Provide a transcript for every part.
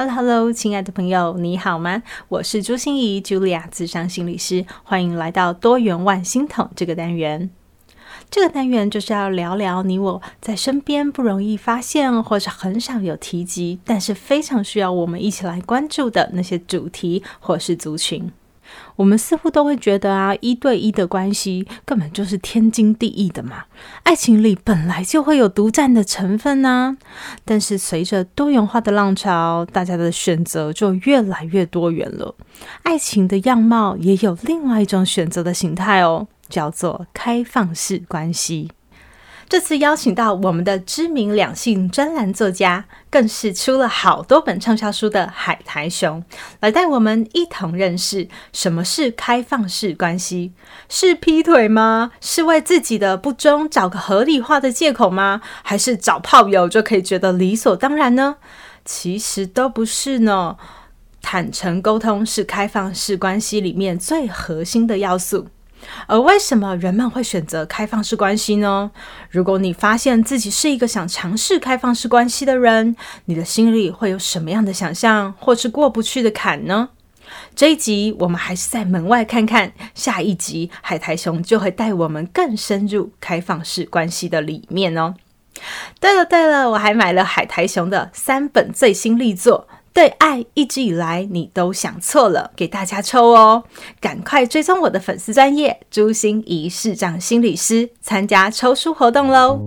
Hello，Hello，亲爱的朋友，你好吗？我是朱心怡，Julia，自商心理师，欢迎来到多元万星筒这个单元。这个单元就是要聊聊你我在身边不容易发现，或是很少有提及，但是非常需要我们一起来关注的那些主题或是族群。我们似乎都会觉得啊，一对一的关系根本就是天经地义的嘛。爱情里本来就会有独占的成分呢。但是随着多元化的浪潮，大家的选择就越来越多元了。爱情的样貌也有另外一种选择的形态哦，叫做开放式关系。这次邀请到我们的知名两性专栏作家，更是出了好多本畅销书的海苔熊，来带我们一同认识什么是开放式关系？是劈腿吗？是为自己的不忠找个合理化的借口吗？还是找炮友就可以觉得理所当然呢？其实都不是呢。坦诚沟通是开放式关系里面最核心的要素。而为什么人们会选择开放式关系呢？如果你发现自己是一个想尝试开放式关系的人，你的心里会有什么样的想象，或是过不去的坎呢？这一集我们还是在门外看看，下一集海苔熊就会带我们更深入开放式关系的里面哦。对了对了，我还买了海苔熊的三本最新力作。对爱一直以来你都想错了，给大家抽哦！赶快追踪我的粉丝专业朱心怡市长心理师，参加抽书活动喽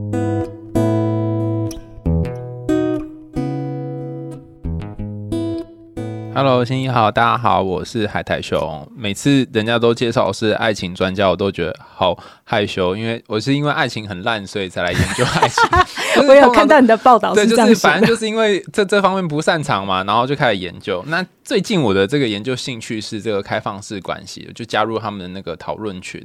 ！Hello，新一好，大家好，我是海苔熊。每次人家都介绍我是爱情专家，我都觉得好害羞，因为我是因为爱情很烂，所以才来研究爱情。我有看到你的报道，对，就是反正就是因为这这方面不擅长嘛，然后就开始研究。那最近我的这个研究兴趣是这个开放式关系，就加入他们的那个讨论群，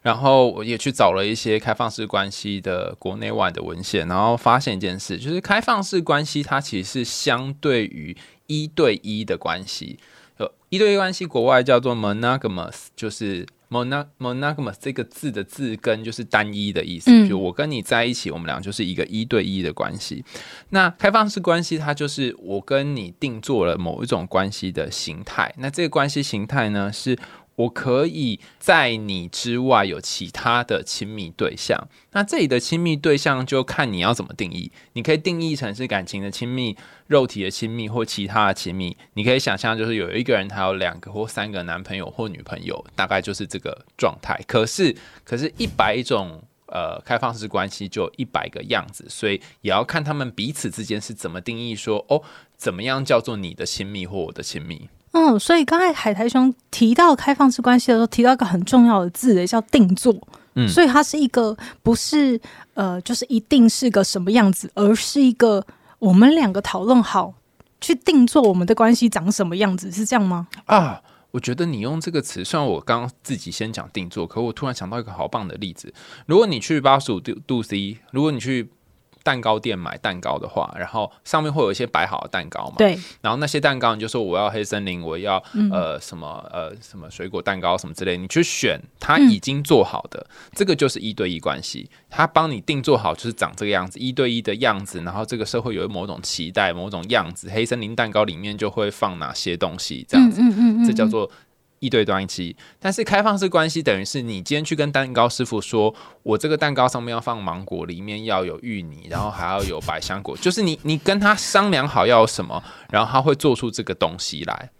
然后我也去找了一些开放式关系的国内外的文献，然后发现一件事，就是开放式关系它其实是相对于一对一的关系，呃，一对一关系国外叫做 monogamous，就是 monog monogamous 这个字的字根就是单一的意思，嗯、就我跟你在一起，我们俩就是一个一对一的关系。那开放式关系，它就是我跟你定做了某一种关系的形态。那这个关系形态呢，是我可以在你之外有其他的亲密对象。那这里的亲密对象就看你要怎么定义，你可以定义成是感情的亲密。肉体的亲密或其他的亲密，你可以想象，就是有一个人他有两个或三个男朋友或女朋友，大概就是这个状态。可是，可是一百种呃开放式关系就一百个样子，所以也要看他们彼此之间是怎么定义说哦，怎么样叫做你的亲密或我的亲密。嗯，所以刚才海苔兄提到开放式关系的时候，提到一个很重要的字，叫定做。嗯，所以它是一个不是呃，就是一定是个什么样子，而是一个。我们两个讨论好，去定做我们的关系长什么样子，是这样吗？啊，我觉得你用这个词，虽然我刚刚自己先讲定做，可我突然想到一个好棒的例子。如果你去八十五度度 C，如果你去。蛋糕店买蛋糕的话，然后上面会有一些摆好的蛋糕嘛？对。然后那些蛋糕，你就说我要黑森林，我要、嗯、呃什么呃什么水果蛋糕什么之类，你去选他已经做好的，嗯、这个就是一对一关系。他帮你定做好，就是长这个样子，一对一的样子。然后这个社会有某种期待，某种样子，黑森林蛋糕里面就会放哪些东西，这样子，嗯嗯嗯嗯、这叫做。一对关系，但是开放式关系等于是你今天去跟蛋糕师傅说，我这个蛋糕上面要放芒果，里面要有芋泥，然后还要有百香果，就是你你跟他商量好要什么，然后他会做出这个东西来。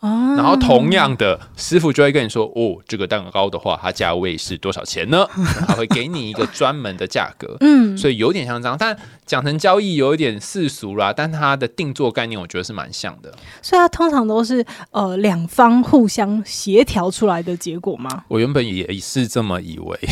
哦，然后同样的师傅就会跟你说，哦，这个蛋糕的话，它价位是多少钱呢？他会给你一个专门的价格。嗯，所以有点像这样，但讲成交易有一点世俗啦，但它的定做概念我觉得是蛮像的。所以它通常都是呃两方互相协调出来的结果吗？我原本也是这么以为，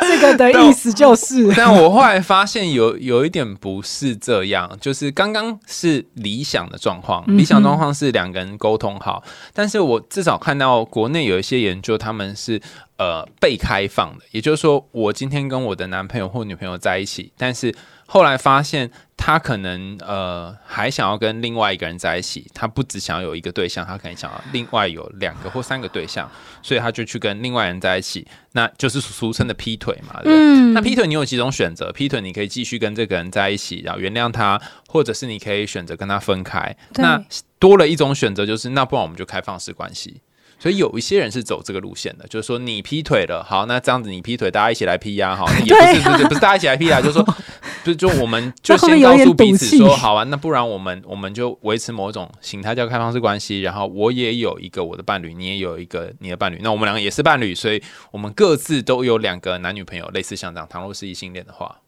这个的意思就是但，但我后来发现有有一点不是这样，就是刚刚是理想的状况，理想状况是两个人沟通好，嗯、但是我至少看到国内有一些研究，他们是。呃，被开放的，也就是说，我今天跟我的男朋友或女朋友在一起，但是后来发现他可能呃还想要跟另外一个人在一起，他不只想要有一个对象，他可能想要另外有两个或三个对象，所以他就去跟另外人在一起，那就是俗称的劈腿嘛。对，嗯，那劈腿你有几种选择？劈腿你可以继续跟这个人在一起，然后原谅他，或者是你可以选择跟他分开。那多了一种选择就是，那不然我们就开放式关系。所以有一些人是走这个路线的，就是说你劈腿了，好，那这样子你劈腿，大家一起来劈呀，好，也不是不是不是大家一起来劈啊，就是说，就就我们就先告诉彼此说，好啊，那不然我们我们就维持某种形态叫开放式关系，然后我也有一个我的伴侣，你也有一个你的伴侣，那我们两个也是伴侣，所以我们各自都有两个男女朋友，类似像这样，倘若是异性恋的话，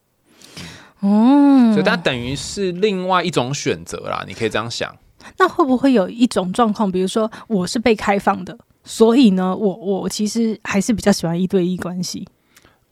嗯，所以它等于是另外一种选择啦，你可以这样想。那会不会有一种状况，比如说我是被开放的，所以呢，我我其实还是比较喜欢一对一关系。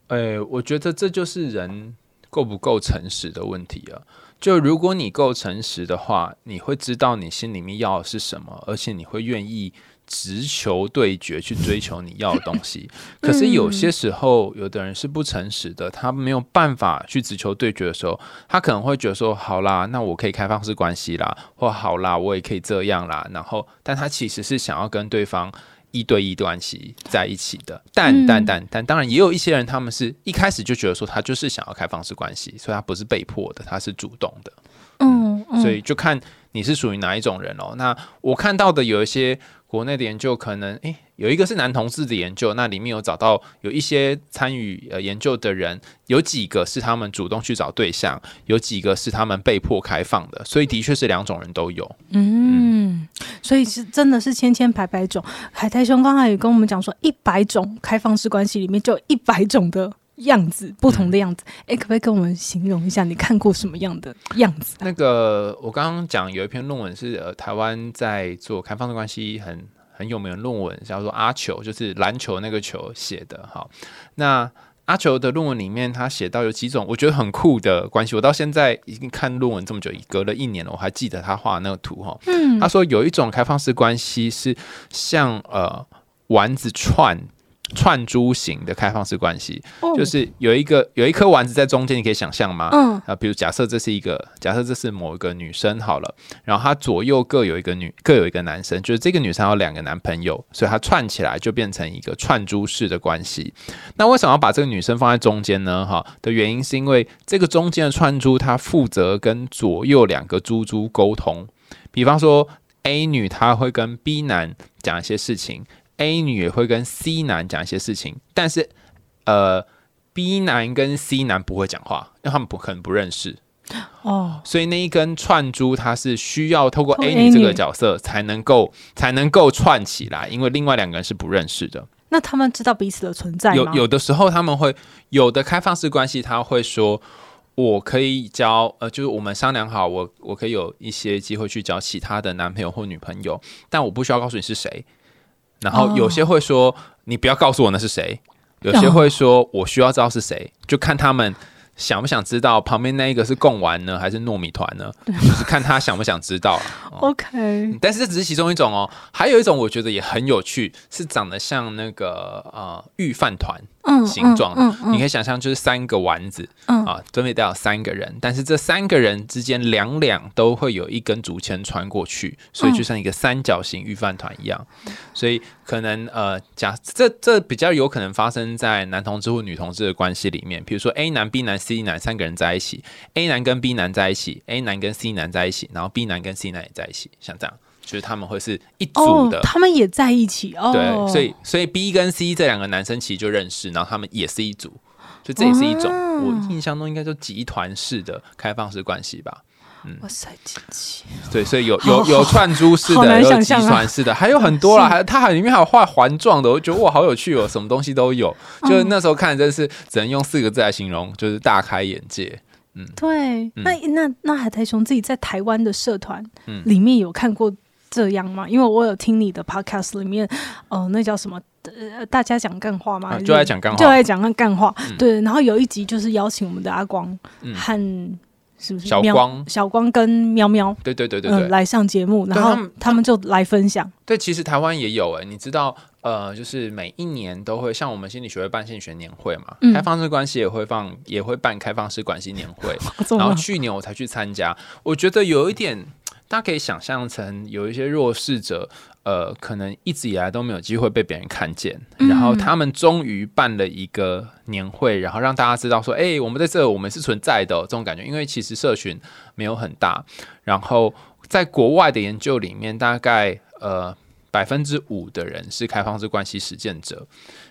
诶、我觉得这就是人够不够诚实的问题啊。就如果你够诚实的话，你会知道你心里面要的是什么，而且你会愿意。直球对决去追求你要的东西，可是有些时候，有的人是不诚实的，他没有办法去直球对决的时候，他可能会觉得说：“好啦，那我可以开放式关系啦，或好啦，我也可以这样啦。”然后，但他其实是想要跟对方一对一关系在一起的。但但但但，当然也有一些人，他们是一开始就觉得说他就是想要开放式关系，所以他不是被迫的，他是主动的。嗯，所以就看你是属于哪一种人哦。那我看到的有一些。国内的研究可能，诶、有一个是男同志的研究，那里面有找到有一些参与呃研究的人，有几个是他们主动去找对象，有几个是他们被迫开放的，所以的确是两种人都有。嗯，嗯，所以是真的是千千百百种。海苔兄刚才也跟我们讲说，一百种开放式关系里面就一百种的。样子不同的样子，哎、嗯，可不可以跟我们形容一下？你看过什么样的样子、啊？那个我刚刚讲有一篇论文是呃，台湾在做开放式关系很很有名的论文，叫做阿球，就是篮球那个球写的。哈，那阿球的论文里面，他写到有几种我觉得很酷的关系。我到现在已经看论文这么久，隔了一年了，我还记得他画的那个图。哈，嗯，他说有一种开放式关系是像呃丸子串。串珠型的开放式关系，哦、就是有一个有一颗丸子在中间，你可以想象吗？嗯，啊，比如假设这是一个，假设这是某一个女生好了，然后她左右各有一个女，各有一个男生，就是这个女生有两个男朋友，所以她串起来就变成一个串珠式的关系。那为什么要把这个女生放在中间呢？哈，的原因是因为这个中间的串珠，她负责跟左右两个珠珠沟通。比方说 A 女，她会跟 B 男讲一些事情。A 女也会跟 C 男讲一些事情，但是呃，B 男跟 C 男不会讲话，因为他们不可能不认识哦。所以那一根串珠，它是需要透过 A 女这个角色才能够才能够串起来，因为另外两个人是不认识的。那他们知道彼此的存在吗？有有的时候他们会有的开放式关系，他会说我可以交呃，就是我们商量好，我我可以有一些机会去交其他的男朋友或女朋友，但我不需要告诉你是谁。然后有些会说，oh. 你不要告诉我那是谁；有些会说我需要知道是谁，就看他们。想不想知道旁边那一个是贡丸呢，还是糯米团呢？就是看他想不想知道。OK，但是这只是其中一种哦，还有一种我觉得也很有趣，是长得像那个呃御饭团形状。嗯嗯嗯嗯、你可以想象，就是三个丸子，嗯、啊，分别代表三个人，但是这三个人之间两两都会有一根竹签穿过去，所以就像一个三角形御饭团一样。所以可能呃，假这这比较有可能发生在男同志或女同志的关系里面，比如说 A 男、B 男。C 男三个人在一起，A 男跟 B 男在一起，A 男跟 C 男在一起，然后 B 男跟 C 男也在一起，像这样，就是他们会是一组的，哦、他们也在一起哦。对，所以所以 B 跟 C 这两个男生其实就认识，然后他们也是一组，就这也是一种、哦、我印象中应该就集团式的开放式关系吧。嗯，对，所以有有有串珠式的，有集团式的，还有很多啦，还它还里面还有画环状的，我觉得哇，好有趣哦，什么东西都有。就是那时候看，真是只能用四个字来形容，就是大开眼界。嗯，对，嗯。那那那海苔熊自己在台湾的社团嗯。里面有看过这样吗？因为我有听你的 podcast 里面，呃，那叫什么？呃，大家讲干话嘛、啊，就爱讲干话，就爱讲那干话。嗯对，然后有一集就是邀请我们的阿光嗯和是不是小喵光小光跟喵喵，对对对对。来上节目，然后对他们就来分享。对，其实台湾也有哎，你知道，呃，就是每一年都会像我们心理学会办心理学年会嘛，嗯开放式关系也会放，也会办开放式关系年会。然后去年我才去参加，我觉得有一点，大家可以想象成有一些弱势者，呃，可能一直以来都没有机会被别人看见，嗯然后他们终于办了一个年会，然后让大家知道说，哎，我们在这，我们是存在的、哦、这种感觉，因为其实社群没有很大，然后在国外的研究里面，大概呃。百分之五的人是开放式关系实践者。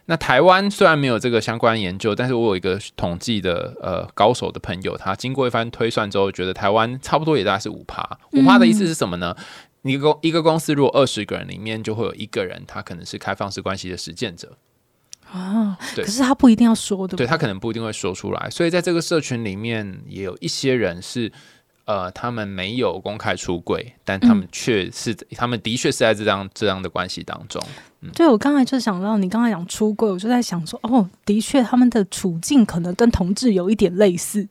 那台湾虽然没有这个相关研究，但是我有一个统计的呃高手的朋友，他经过一番推算之后，觉得台湾差不多也大概是五趴。五趴的意思是什么呢？一个公一个公司如果二十个人里面就会有一个人，他可能是开放式关系的实践者啊。对，可是他不一定要说的，对他可能不一定会说出来。所以在这个社群里面，也有一些人是。呃，他们没有公开出柜，但他们却是，嗯、他们的确是在这样这样的关系当中。嗯、对，我刚才就想到你刚才讲出柜，我就在想说，哦，的确他们的处境可能跟同志有一点类似。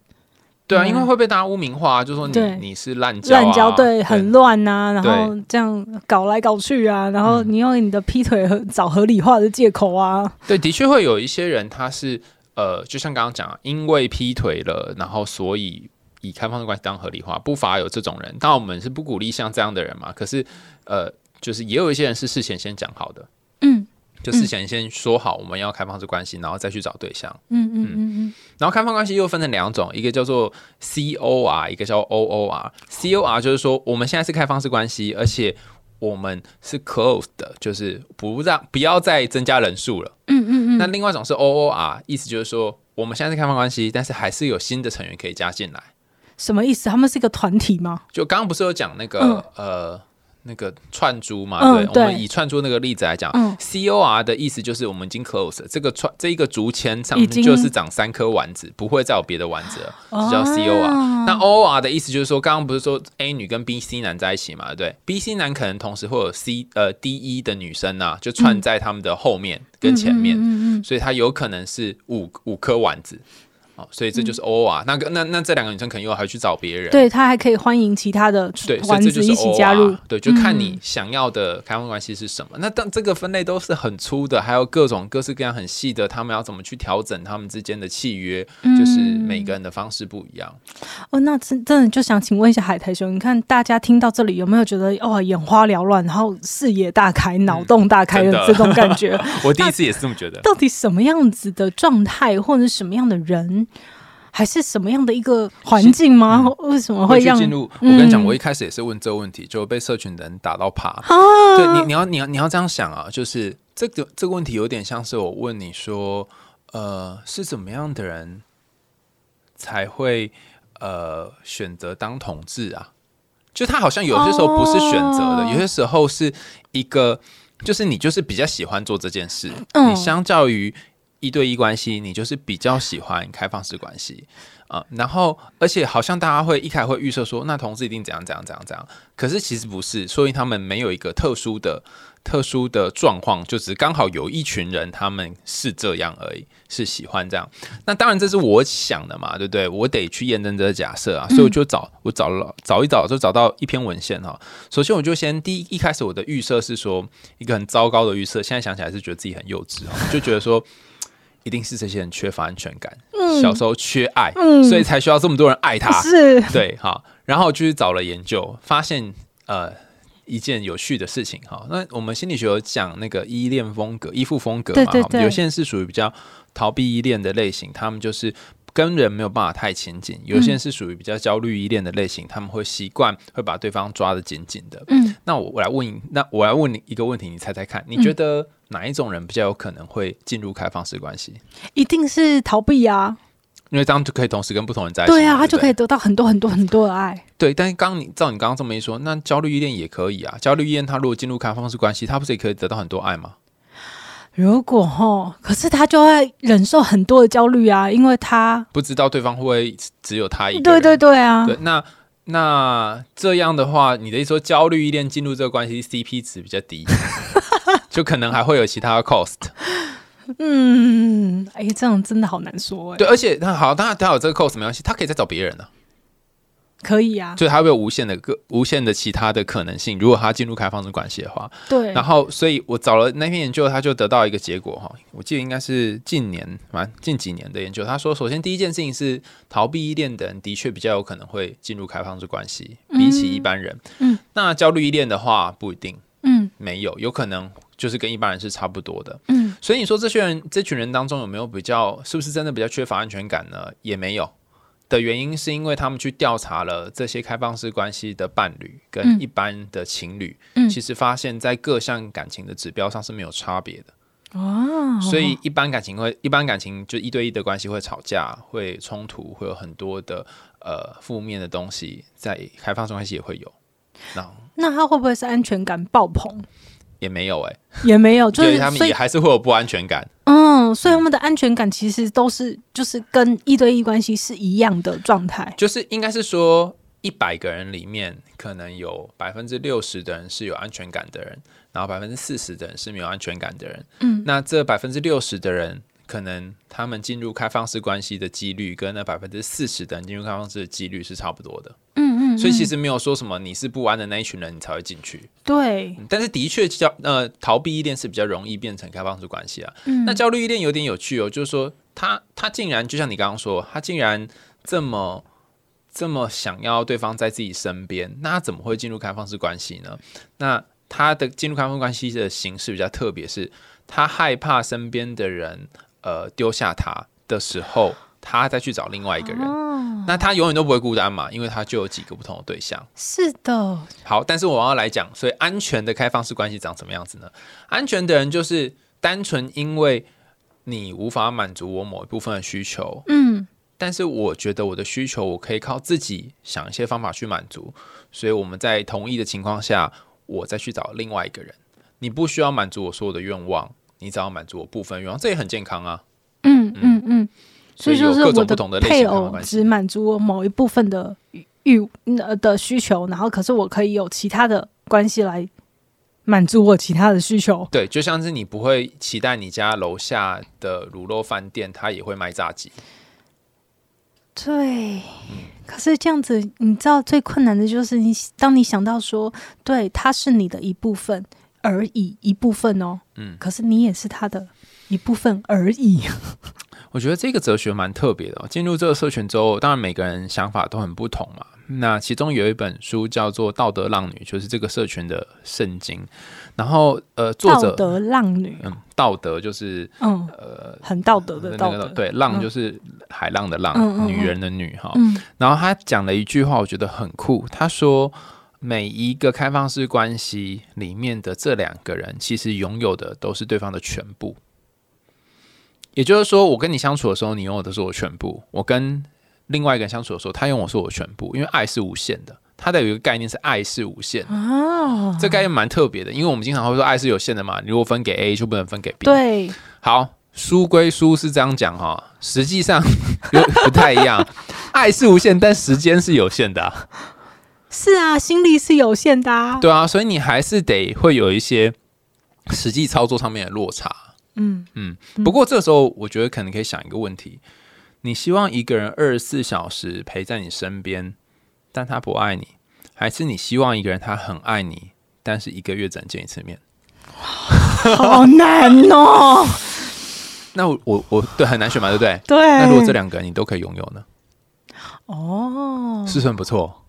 对啊，嗯、因为会被大家污名化，就说你你是滥交、啊，滥交对，很乱呐、啊，然后这样搞来搞去啊，然后你用你的劈腿和找合理化的借口啊。对，的确会有一些人，他是呃，就像刚刚讲，因为劈腿了，然后所以。以开放式关系当合理化，不乏有这种人。当然，我们是不鼓励像这样的人嘛。可是，呃，就是也有一些人是事前先讲好的，嗯，就事前先说好我们要开放式关系，然后再去找对象。嗯嗯嗯嗯。然后开放关系又分成两种，一个叫做 COR，一个叫 OOR。COR 就是说我们现在是开放式关系，而且我们是 closed 的，就是不让不要再增加人数了。嗯嗯嗯。那另外一种是 OOR，意思就是说我们现在是开放关系，但是还是有新的成员可以加进来。什么意思？他们是一个团体吗？就刚刚不是有讲那个、嗯、呃那个串珠嘛？嗯、对，我们以串珠那个例子来讲、嗯、COR 的意思就是我们已经 close 了这个串这一个竹签上面就是长三颗丸子，不会再有别的丸子了，就叫 COR。啊、那 OOR 的意思就是说，刚刚不是说 A 女跟 B C 男在一起嘛？对，B C 男可能同时会有 C 呃 D E 的女生啊，就串在他们的后面跟前面，所以它有可能是五五颗丸子。所以这就是 OOR，、嗯、那个那那这两个女生可能又还去找别人，对，她还可以欢迎其他的丸子一起加入，对，就看你想要的开放关系是什么。嗯、那但这个分类都是很粗的，还有各种各式各样很细的，他们要怎么去调整他们之间的契约，嗯、就是每个人的方式不一样。哦，那真真的就想请问一下海苔兄，你看大家听到这里有没有觉得哦眼花缭乱，然后视野大开、脑洞大开的这种感觉？嗯、我第一次也是这么觉得。到底什么样子的状态，或者是什么样的人？还是什么样的一个环境吗？嗯、为什么会让进入？我跟你讲，我一开始也是问这个问题，就被社群的人打到怕。啊、对你，你要你要你要这样想啊，就是这个这个问题有点像是我问你说，呃，是怎么样的人才会呃选择当同志啊？就他好像有些时候不是选择的，哦、有些时候是一个，就是你就是比较喜欢做这件事，嗯、你相较于。一对一关系，你就是比较喜欢开放式关系啊、呃，然后而且好像大家会一开始会预设说，那同志一定怎样怎样怎样怎样，可是其实不是，所以他们没有一个特殊的特殊的状况，就只是刚好有一群人他们是这样而已，是喜欢这样。那当然这是我想的嘛，对不对？我得去验证这个假设啊，所以我就找我找了找一找，就找到一篇文献哈。首先我就先第一一开始我的预设是说一个很糟糕的预设，现在想起来是觉得自己很幼稚啊，就觉得说。一定是这些人缺乏安全感，嗯、小时候缺爱，嗯、所以才需要这么多人爱他。是，对，好，然后就去找了研究，发现呃一件有趣的事情哈。那我们心理学有讲那个依恋风格、依附风格嘛，对对对，有些人是属于比较逃避依恋的类型，他们就是。跟人没有办法太亲近，有些人是属于比较焦虑依恋的类型，嗯、他们会习惯会把对方抓得紧紧的。嗯，那我我来问你，那我来问你一个问题，你猜猜看，你觉得哪一种人比较有可能会进入开放式关系？一定是逃避啊！因为这样就可以同时跟不同人在一起。对啊，对他就可以得到很多很多很多的爱。对，但是刚你照你刚刚这么一说，那焦虑依恋也可以啊。焦虑依恋他如果进入开放式关系，他不是也可以得到很多爱吗？如果哦，可是他就会忍受很多的焦虑啊，因为他不知道对方会不会只有他一个。对对对啊。对，那那这样的话，你的意思说焦虑依恋进入这个关系，CP 值比较低，就可能还会有其他的 cost。嗯，哎，这样真的好难说哎。对，而且那好，当然他有这个 cost 没关系，他可以再找别人呢、啊。可以啊，所以他会有无限的个无限的其他的可能性。如果他进入开放式关系的话，对。然后，所以我找了那篇研究，他就得到一个结果哈。我记得应该是近年蛮近几年的研究。他说，首先第一件事情是逃避依恋的人的确比较有可能会进入开放式关系，比起一般人。嗯。那焦虑依恋的话不一定，嗯，没有，有可能就是跟一般人是差不多的。嗯。所以你说这些人这群人当中有没有比较，是不是真的比较缺乏安全感呢？也没有。的原因是因为他们去调查了这些开放式关系的伴侣跟一般的情侣，嗯，其实发现在各项感情的指标上是没有差别的哦。所以一般感情会，一般感情就一对一的关系会吵架、会冲突、会有很多的呃负面的东西，在开放式关系也会有。那那他会不会是安全感爆棚？也没有哎、欸，也没有，就是他们也还是会有不安全感。嗯，所以他们的安全感其实都是就是跟一对一关系是一样的状态。就是应该是说，一百个人里面可能有百分之六十的人是有安全感的人，然后百分之四十的人是没有安全感的人。嗯，那这百分之六十的人，可能他们进入开放式关系的几率跟那百分之四十的人进入开放式的几率是差不多的。嗯。所以其实没有说什么你是不安的那一群人，你才会进去。对，但是的确叫呃逃避依恋是比较容易变成开放式关系啊。嗯，那焦虑依恋有点有趣哦，就是说他他竟然就像你刚刚说，他竟然这么这么想要对方在自己身边，那他怎么会进入开放式关系呢？那他的进入开放式关系的形式比较特别，是他害怕身边的人呃丢下他的时候。他再去找另外一个人，哦，那他永远都不会孤单嘛，因为他就有几个不同的对象。是的。好，但是我要来讲，所以安全的开放式关系长什么样子呢？安全的人就是单纯因为你无法满足我某一部分的需求，嗯，但是我觉得我的需求我可以靠自己想一些方法去满足，所以我们在同意的情况下，我再去找另外一个人。你不需要满足我所有的愿望，你只要满足我部分愿望，这也很健康啊。嗯嗯嗯。所以就是我的配偶只满足我某一部分的欲呃的需求，然后可是我可以有其他的关系来满足我其他的需求。对，就像是你不会期待你家楼下的卤肉饭店，他也会卖炸鸡。对，嗯，可是这样子，你知道最困难的就是你，当你想到说，对，他是你的一部分而已，一部分哦，嗯，可是你也是他的一部分而已。我觉得这个哲学蛮特别的哦。进入这个社群之后，当然每个人想法都很不同嘛。那其中有一本书叫做《道德浪女》，就是这个社群的圣经。然后呃，作者道德浪女，嗯，道德就是嗯呃很道德的道德，对，浪就是海浪的浪，嗯、女人的女哈。嗯，然后他讲了一句话，我觉得很酷。他说，每一个开放式关系里面的这两个人，其实拥有的都是对方的全部。也就是说，我跟你相处的时候，你拥有的是我全部；我跟另外一个人相处的时候，他拥有的是我全部。因为爱是无限的，它的有一个概念是爱是无限的。哦，这概念蛮特别的，因为我们经常会说爱是有限的嘛，你如果分给 A 就不能分给 B。对，好，书归书是这样讲哈，实际上 又不太一样。爱是无限，但时间是有限的啊。是啊，心力是有限的啊。对啊，所以你还是得会有一些实际操作上面的落差。嗯嗯，不过这时候我觉得可能可以想一个问题：你希望一个人二十四小时陪在你身边，但他不爱你，还是你希望一个人他很爱你，但是一个月只能见一次面？好难哦！那我我我对很难选嘛，对不对？对。那如果这两个人你都可以拥有呢？哦，是不是很不错？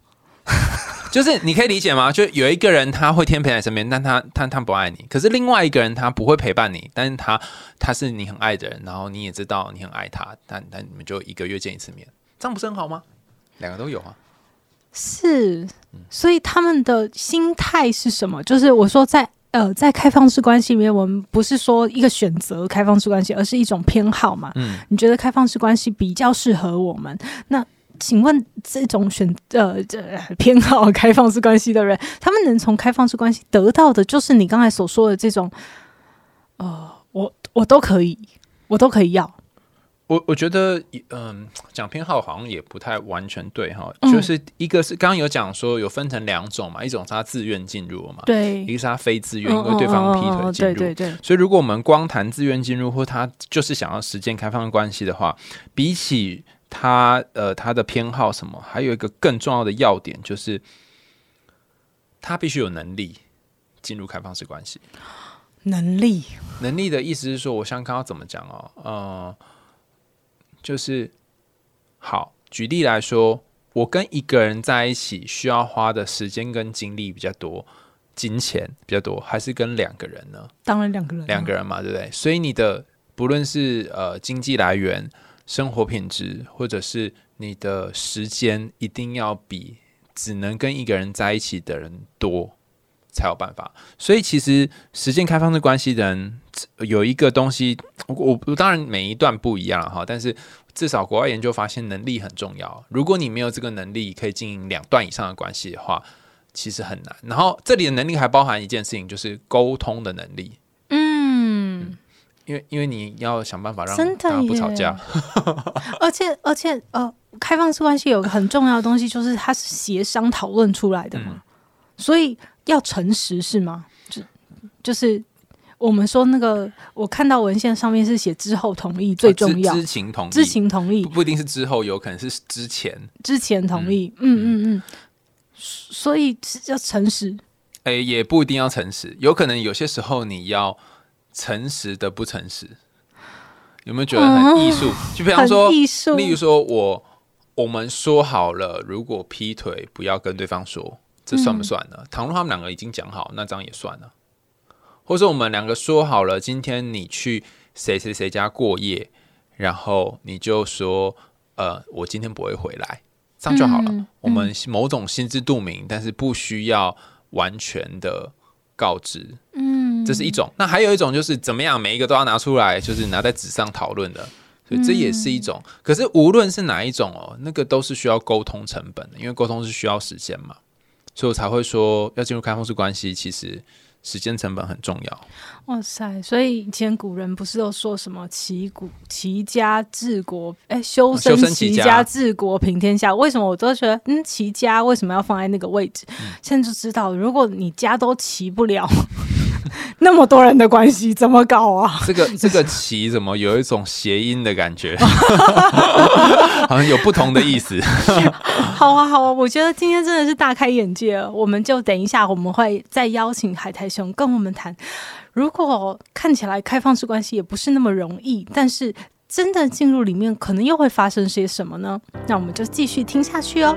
就是你可以理解吗？就有一个人他会天天陪在身边，但他他他不爱你。可是另外一个人他不会陪伴你，但是他他是你很爱的人，然后你也知道你很爱他，但但你们就一个月见一次面，这样不是很好吗？两个都有啊。是，所以他们的心态是什么？就是我说在呃，在开放式关系里面，我们不是说一个选择开放式关系，而是一种偏好嘛。嗯，你觉得开放式关系比较适合我们？那请问这种选呃这偏好开放式关系的人，他们能从开放式关系得到的，就是你刚才所说的这种，呃，我我都可以，我都可以要。我我觉得，嗯，讲偏好好像也不太完全对哈，嗯、就是一个是刚刚有讲说有分成两种嘛，一种是他自愿进入嘛，对，一个是他非自愿，因为对方劈腿进入，对对对。所以如果我们光谈自愿进入，或他就是想要实践开放的关系的话，比起他呃他的偏好什么，还有一个更重要的要点就是，他必须有能力进入开放式关系。能力，能力的意思是说，我想刚刚怎么讲哦，呃。就是好，举例来说，我跟一个人在一起需要花的时间跟精力比较多，金钱比较多，还是跟两个人呢？当然两个人，两个人嘛，对不对？所以你的不论是呃经济来源、生活品质，或者是你的时间，一定要比只能跟一个人在一起的人多。才有办法，所以其实实践开放式关系的人有一个东西，我我当然每一段不一样哈，但是至少国外研究发现能力很重要。如果你没有这个能力，可以经营两段以上的关系的话，其实很难。然后这里的能力还包含一件事情，就是沟通的能力。因为因为你要想办法让大家不吵架，而且而且呃，开放式关系有个很重要的东西，就是它是协商讨论出来的嘛，嗯、所以。要诚实是吗？就就是我们说那个，我看到文献上面是写之后同意最重要，知情同意，知情同意。不一定是之后，有可能是之前，之前同意，嗯。嗯嗯，所以要诚实，哎，也不一定要诚实，有可能有些时候你要诚实的不诚实，有没有觉得很艺术？就比方说，例如说我我们说好了，如果劈腿不要跟对方说。这算不算呢？嗯、倘若他们两个已经讲好，那这样也算了。或者我们两个说好了，今天你去谁谁谁家过夜，然后你就说，呃，我今天不会回来，这样就好了。嗯、我们某种心知肚明，但是不需要完全的告知。嗯，这是一种。那还有一种就是怎么样，每一个都要拿出来，就是拿在纸上讨论的。所以这也是一种。可是无论是哪一种哦，那个都是需要沟通成本的，因为沟通是需要时间嘛。所以我才会说，要进入开放式关系，其实时间成本很重要。哇塞！所以以前古人不是都说什么“齐古齐家治国”？哎，修身齐家治国平天下。为什么我都觉得，嗯，齐家为什么要放在那个位置？嗯、现在就知道，如果你家都齐不了。那么多人的关系怎么搞啊？这 个这个“棋”怎么有一种谐音的感觉？好像有不同的意思。好啊，好啊，我觉得今天真的是大开眼界了。我们就等一下，我们会再邀请海苔熊跟我们谈。如果看起来开放式关系也不是那么容易，但是真的进入里面，可能又会发生些什么呢？那我们就继续听下去哦。